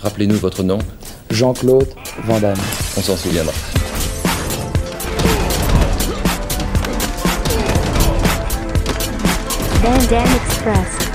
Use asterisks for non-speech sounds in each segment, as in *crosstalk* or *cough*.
Rappelez-nous votre nom. Jean-Claude Van Damme. On s'en souviendra. Van Damme Express.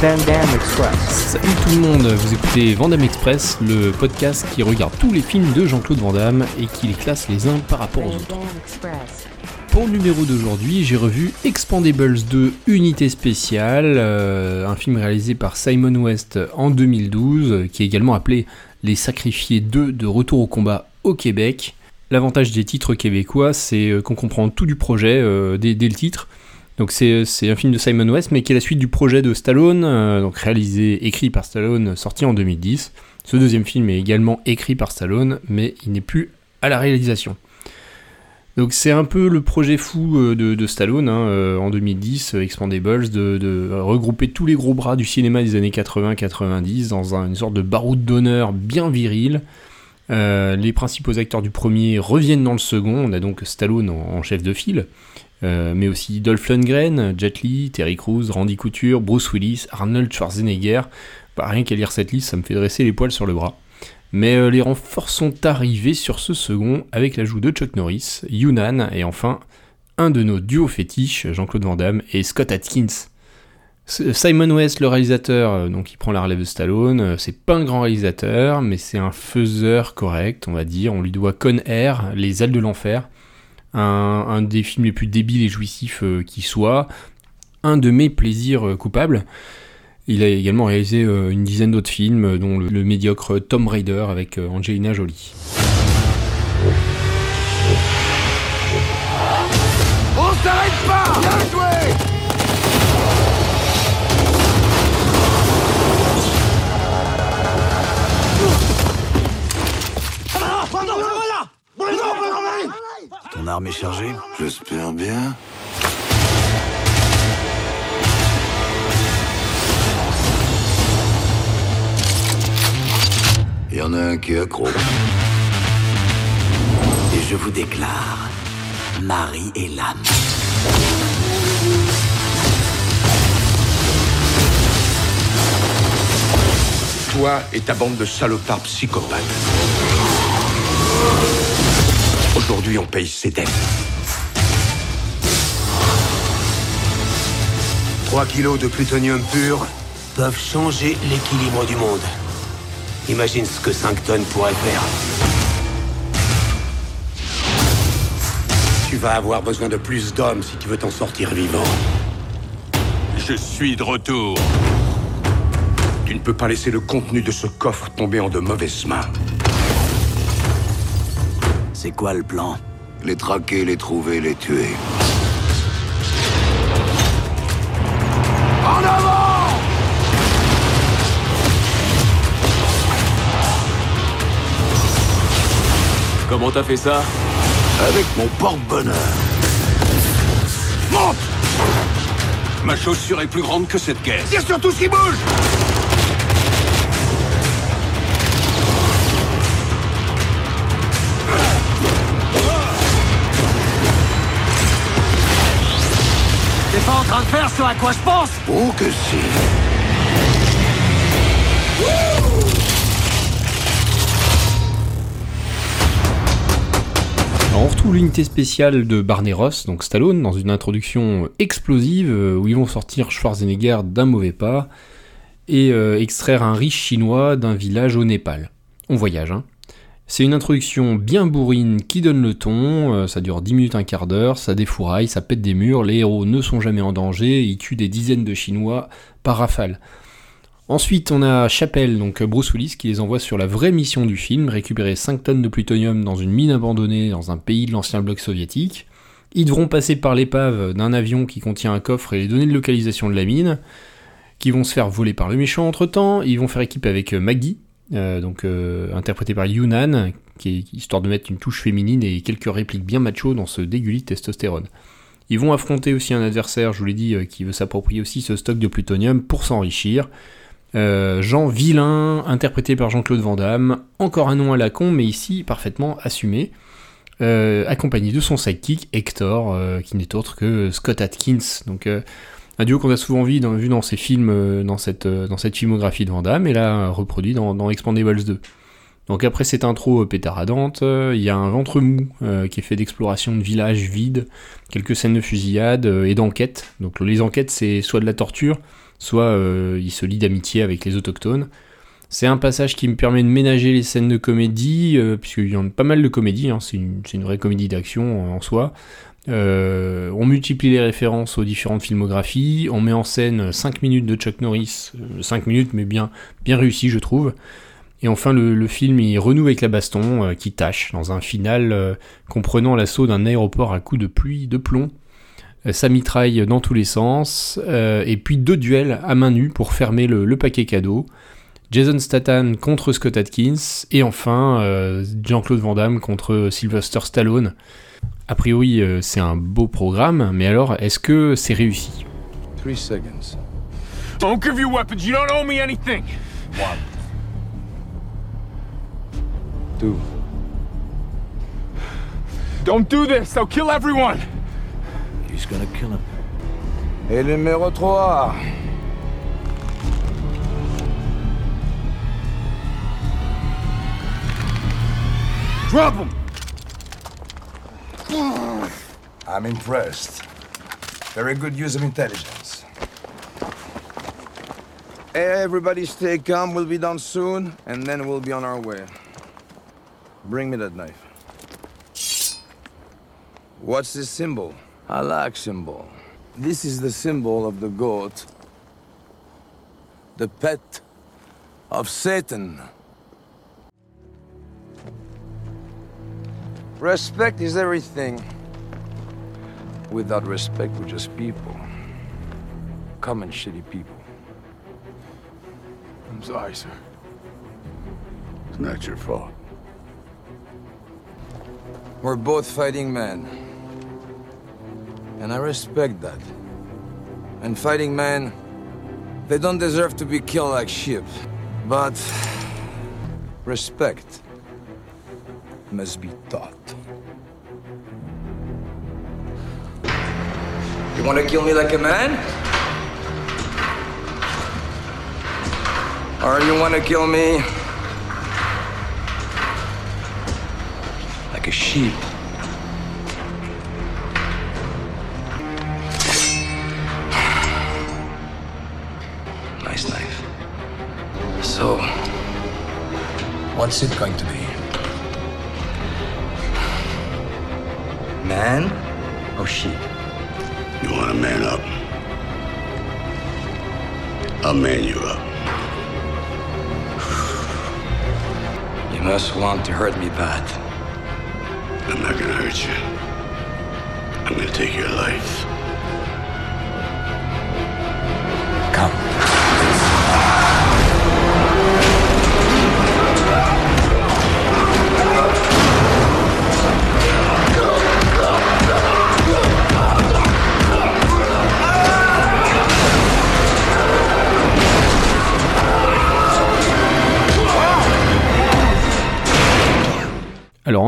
Van Damme Express. Salut tout le monde, vous écoutez Vandame Express, le podcast qui regarde tous les films de Jean-Claude Van Damme et qui les classe les uns par rapport aux autres. Pour le numéro d'aujourd'hui, j'ai revu Expandables 2 Unité Spéciale, euh, un film réalisé par Simon West en 2012, euh, qui est également appelé Les Sacrifiés 2 de Retour au combat au Québec. L'avantage des titres québécois, c'est euh, qu'on comprend tout du projet euh, dès, le titre. Donc c'est un film de Simon West, mais qui est la suite du projet de Stallone, donc réalisé, écrit par Stallone, sorti en 2010. Ce deuxième film est également écrit par Stallone, mais il n'est plus à la réalisation. Donc c'est un peu le projet fou euh, de, Stallone hein, euh, en 2010, euh, Expandables, de, regrouper tous les gros bras du cinéma des années 80-90 dans un- une sorte de baroud d'honneur bien viril. Les principaux acteurs du premier reviennent dans le second, on a donc Stallone en, chef de file, mais aussi Dolph Lundgren, Jet Li, Terry Crews, Randy Couture, Bruce Willis, Arnold Schwarzenegger. Bah, rien qu'à lire cette liste, ça me fait dresser les poils sur le bras. Mais euh, les renforts sont arrivés sur ce second avec l'ajout de Chuck Norris, Yunnan et enfin un de nos duos fétiches, Jean-Claude Van Damme et Scott Atkins. S- Simon West, le réalisateur, euh, donc il prend la relève de Stallone, euh, c'est pas un grand réalisateur, mais c'est un faiseur correct, on va dire. On lui doit Con Air, Les ailes de l'enfer, un, des films les plus débiles et jouissifs euh, qui soit, un de mes plaisirs euh, coupables. Il a également réalisé euh, une dizaine d'autres films, euh, dont le, le médiocre Tom Raider avec euh, Angelina Jolie. On s'arrête pas! Bien joué! Ton arme est chargée? J'espère bien. En a un qui est accro. Et je vous déclare, Marie est l'âme. Toi et ta bande de salopards psychopathes. Aujourd'hui, on paye ses dettes. 3 kilos de plutonium pur. Peuvent changer l'équilibre du monde. Imagine ce que 5 tonnes pourraient faire. Tu vas avoir besoin de plus d'hommes si tu veux t'en sortir vivant. Je suis de retour. Tu ne peux pas laisser le contenu de ce coffre tomber en de mauvaises mains. C'est quoi le plan? Les traquer, les trouver, les tuer. En avant Comment t'as fait ça Avec mon porte-bonheur. Monte! Ma chaussure est plus grande que cette caisse. Tire sur tout ce qui bouge! T'es pas en train de faire ce à quoi je pense! Oh que si on retrouve l'unité spéciale de Barney Ross, donc Stallone, dans une introduction explosive euh, où ils vont sortir Schwarzenegger d'un mauvais pas et euh, extraire un riche chinois d'un village au Népal. On voyage, hein. C'est une introduction bien bourrine qui donne le ton, euh, ça dure 10 minutes, un quart d'heure, ça défouraille, ça pète des murs, les héros ne sont jamais en danger, ils tuent des dizaines de Chinois par rafale. Ensuite, on a Chappelle, donc Bruce Willis, qui les envoie sur la vraie mission du film, récupérer 5 tonnes de plutonium dans une mine abandonnée dans un pays de l'ancien bloc soviétique. Ils devront passer par l'épave d'un avion qui contient un coffre et les données de localisation de la mine, qui vont se faire voler par le méchant entre temps. Ils vont faire équipe avec euh, Maggie, euh, donc euh, interprétée par Yunnan, qui est histoire de mettre une touche féminine et quelques répliques bien macho dans ce dégueulis de testostérone. Ils vont affronter aussi un adversaire, je vous l'ai dit, euh, qui veut s'approprier aussi ce stock de plutonium pour s'enrichir. Euh, Jean Vilain, interprété par Jean-Claude Van Damme, encore un nom à la con, mais ici parfaitement assumé. euh, accompagné de son sidekick Hector, euh, qui n'est autre que Scott Atkins. Donc un duo qu'on a souvent vu dans, ses films, dans, cette, dans cette filmographie de Van Damme, et là reproduit dans, dans Expandables 2. Donc après cette intro pétaradante, il y a un ventre mou qui est fait d'exploration de villages vides, quelques scènes de fusillade et d'enquête. Donc les enquêtes c'est soit de la torture, soit euh, il se lie d'amitié avec les autochtones. C'est un passage qui me permet de ménager les scènes de comédie, euh, puisqu'il y en a pas mal de comédie, hein, c'est une, vraie comédie d'action euh, en soi. On multiplie les références aux différentes filmographies, on met en scène 5 minutes de Chuck Norris, 5 minutes mais bien, bien réussi je trouve. Et enfin le, film il renoue avec la baston qui tâche dans un final comprenant l'assaut d'un aéroport à coups de pluie de plomb. Euh, ça mitraille dans tous les sens, euh, et puis deux duels à main nue pour fermer le, le paquet cadeau. Jason Statham contre Scott Atkins, et enfin euh, Jean-Claude Van Damme contre Sylvester Stallone. A priori, euh, c'est un beau programme, mais alors, est-ce que c'est réussi? Three seconds. Don't give you weapons. You don't owe me anything. Two. Don't do this. They'll kill everyone. He's gonna kill him. Et numéro 3. Drop him. I'm impressed. Very good use of intelligence. Everybody stay calm. We'll be done soon, and then we'll be on our way. Bring me that knife. What's this symbol? Like symbol. This is the symbol of the goat. The pet of Satan. Respect is everything. Without respect, we're just people. Common shitty people. I'm sorry, sir. It's not your fault. We're both fighting men. And I respect that. And fighting men, they don't deserve to be killed like sheep. But respect must be taught. You want to kill me like a man? Or you want to kill me like a sheep? So, what's it going to be? Man or sheep? You want to man up? I'll man you up. *sighs* You must want to hurt me bad. I'm not gonna hurt you. I'm gonna take your life.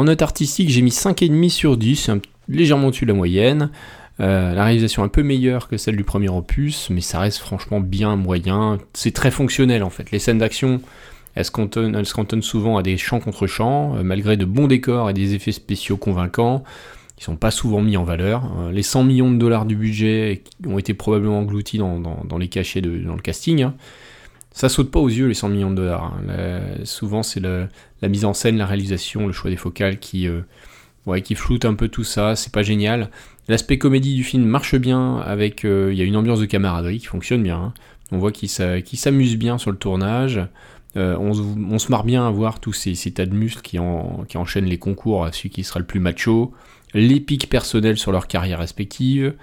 En note artistique, j'ai mis 5,5 sur 10, c'est un- légèrement au-dessus de la moyenne. Euh, la réalisation est un peu meilleure que celle du premier opus, mais ça reste franchement bien moyen. C'est très fonctionnel en fait. Les scènes d'action, elles se cantonnent, souvent à des champs contre champs, euh, malgré de bons décors et des effets spéciaux convaincants. Ils sont pas souvent mis en valeur. Euh, les 100 millions de dollars du budget ont été probablement engloutis dans les cachets de, dans le casting. hein. Ça saute pas aux yeux les 100 millions de dollars. hein. Souvent c'est la mise en scène, la réalisation, le choix des focales qui, euh, qui floute un peu tout ça, c'est pas génial. L'aspect comédie du film marche bien, avec euh, il y a une ambiance de camaraderie qui fonctionne bien. hein. On voit qu'il s'a- qu'il s'amuse bien sur le tournage. Euh, on, se, marre bien à voir tous ces, tas de muscles qui, en- qui enchaînent les concours à celui qui sera le plus macho. L'épique personnelle sur leur carrière respective.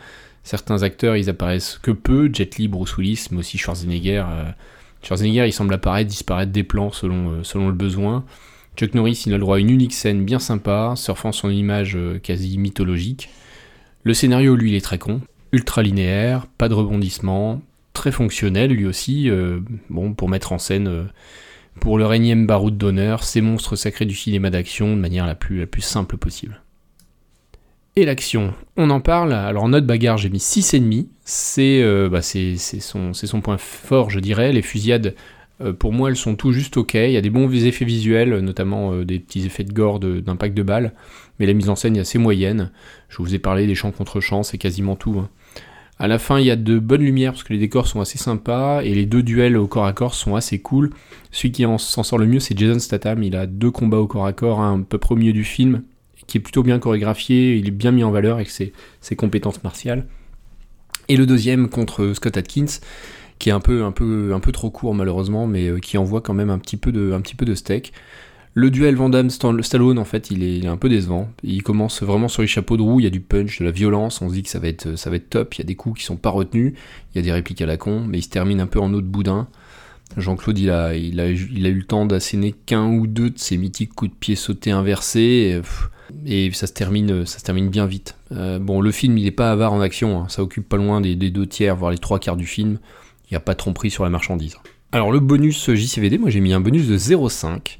Certains acteurs, ils apparaissent que peu, Jet Li, Bruce Willis, mais aussi Schwarzenegger. euh, Schwarzenegger, il semble apparaître, disparaître des plans selon, euh, selon le besoin. Chuck Norris, il a le droit à une unique scène bien sympa, surfant son image euh, quasi mythologique. Le scénario, lui, il est très con, ultra linéaire, pas de rebondissement, très fonctionnel lui aussi, euh, bon, pour mettre en scène, pour le énième baroud d'honneur, ces monstres sacrés du cinéma d'action de manière la plus, la plus simple possible. Et l'action, on en parle. Alors en note bagarre, j'ai mis 6,5. C'est euh, bah, c'est son, son point fort, je dirais. Les fusillades, euh, pour moi, elles sont tout juste ok. Il y a des bons effets visuels, notamment euh, des petits effets de gore de- d'impact de, balles. Mais la mise en scène est assez moyenne. Je vous ai parlé des champs contre champs, c'est quasiment tout. hein. À la fin, il y a de bonnes lumières parce que les décors sont assez sympas et les deux duels au corps à corps sont assez cool. Celui qui en- s'en sort le mieux, c'est Jason Statham. Il a deux combats au corps à corps, un peu près au milieu du film, qui est plutôt bien chorégraphié. Il est bien mis en valeur avec ses, ses compétences martiales. Et le deuxième contre Scott Atkins, qui est un peu, un peu, un peu trop court malheureusement, mais euh, qui envoie quand même un petit peu de, un petit peu de steak. Le duel Van Damme Stallone, en fait, il est, un peu décevant. Il commence vraiment sur les chapeaux de roue, il y a du punch, de la violence, on se dit que ça va être, ça va être top, il y a des coups qui sont pas retenus, il y a des répliques à la con, mais il se termine un peu en eau de boudin. Jean-Claude, il a, il, a, il a eu le temps d'asséner qu'un ou deux de ses mythiques coups de pied sautés inversés, et ça, se termine, ça se termine bien vite. Euh, bon, le film, il n'est pas avare en action, hein, ça occupe pas loin des, des deux tiers, voire les trois quarts du film. Il n'y a pas de tromperie sur la marchandise. Alors, le bonus JCVD, moi j'ai mis un bonus de 0,5.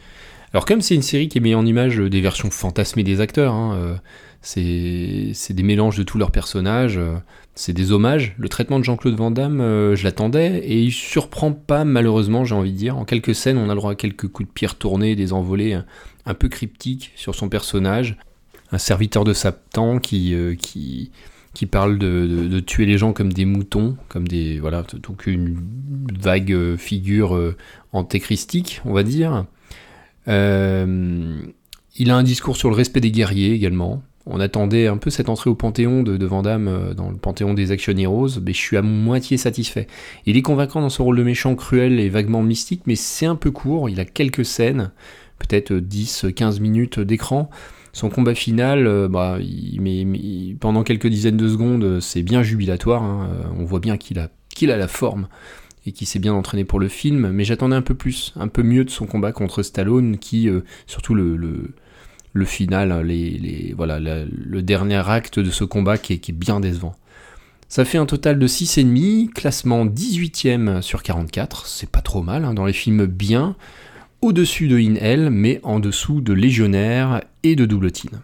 Alors comme c'est une série qui met en image des versions fantasmées des acteurs, hein, euh, c'est c'est des mélanges de tous leurs personnages, euh, c'est des hommages. Le traitement de Jean-Claude Van Damme, euh, je l'attendais, et il surprend pas malheureusement, j'ai envie de dire. En quelques scènes, on a le droit à quelques coups de pierre tournés, des envolées un, peu cryptiques sur son personnage. Un serviteur de Satan qui, euh, qui, qui parle de, de- de tuer les gens comme des moutons, comme des... Voilà, donc une vague euh, figure euh, antéchristique, on va dire. Euh, il a un discours sur le respect des guerriers également. On attendait un peu cette entrée au panthéon de, de euh, dans le panthéon des action heroes, mais je suis à moitié satisfait. Il est convaincant dans son rôle de méchant cruel et vaguement mystique, mais c'est un peu court, il a quelques scènes, peut-être 10-15 minutes d'écran. Son combat final, euh, bah, pendant quelques dizaines de secondes, c'est bien jubilatoire. hein. On voit bien qu'il a, qu'il a la forme et qu'il s'est bien entraîné pour le film, mais j'attendais un peu plus, un peu mieux de son combat contre Stallone, qui, euh, surtout le, final, hein, les, voilà, le dernier acte de ce combat qui est, qui est bien décevant. Ça fait un total de 6,5, classement 18ème sur 44, c'est pas trop mal, hein, dans les films bien, au-dessus de In Hell, mais en dessous de Légionnaire et de Double Team.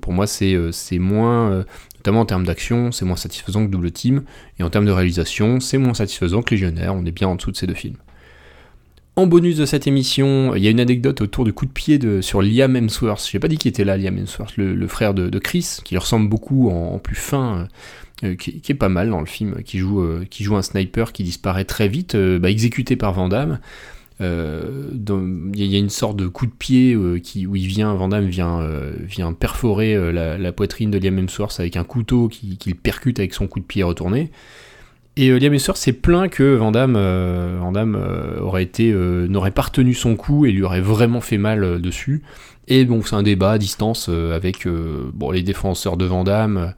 Pour moi, c'est euh, moins, euh, notamment en termes d'action, c'est moins satisfaisant que Double Team, et en termes de réalisation, c'est moins satisfaisant que Légionnaire, on est bien en dessous de ces deux films. En bonus de cette émission, il y a une anecdote autour du coup de pied de, sur Liam Hemsworth. J'ai pas dit qu'il était là, Liam Hemsworth, le, le frère de, Chris, qui lui ressemble beaucoup en, plus fin, euh, qui, qui est pas mal dans le film, qui joue, qui joue un sniper qui disparaît très vite, bah, exécuté par Van. Euh, Il y, a- une sorte de coup de pied euh, qui, où il vient, Van Damme vient, euh, vient perforer la, poitrine de Liam Hemsworth avec un couteau qui, qui percute avec son coup de pied retourné. Et Liam Hemsworth s'est plaint que Van aurait été, n'aurait pas retenu son coup et lui aurait vraiment fait mal dessus. Et donc c'est un débat à distance avec bon, les défenseurs de Van Damme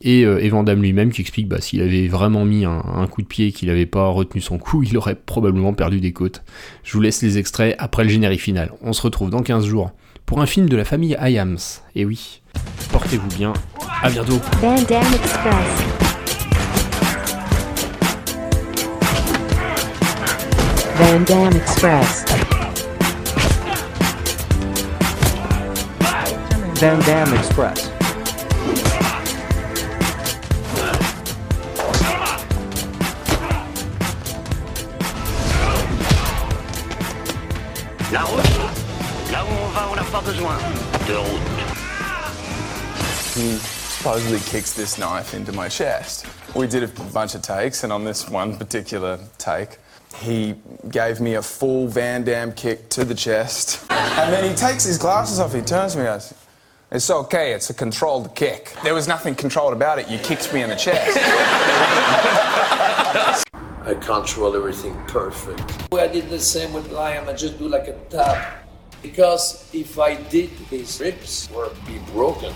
et, euh, et Van Damme lui-même qui explique bah, s'il avait vraiment mis un, un coup de pied et qu'il n'avait pas retenu son coup, *laughs* il aurait probablement perdu des côtes. Je vous laisse les extraits après le générique final. On se retrouve dans 15 jours pour un film de la famille Iams. Et oui, portez-vous bien. À bientôt. Van Damme Express. Van Damme Express. Van Damme Express. La route Là où on va, on n'a pas besoin de route. He supposedly kicks this knife into my chest. We did a bunch of takes, and on this one particular take, he gave me a full Van Damme kick to the chest. And then he takes his glasses off, he turns to me and goes, It's okay, it's a controlled kick. There was nothing controlled about it, you kicked me in the chest. I control everything perfect. I did the same with Liam. I just do like a tap. Because if I did, his ribs would be broken.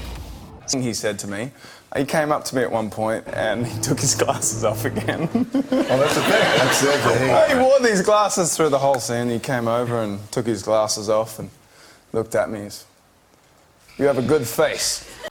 he said to me, he came up to me at one point and he took his glasses off again. *laughs* oh, that's the thing. That's it. He wore these glasses through the whole scene. He came over and took his glasses off and looked at me. He said, You have a good face. *laughs*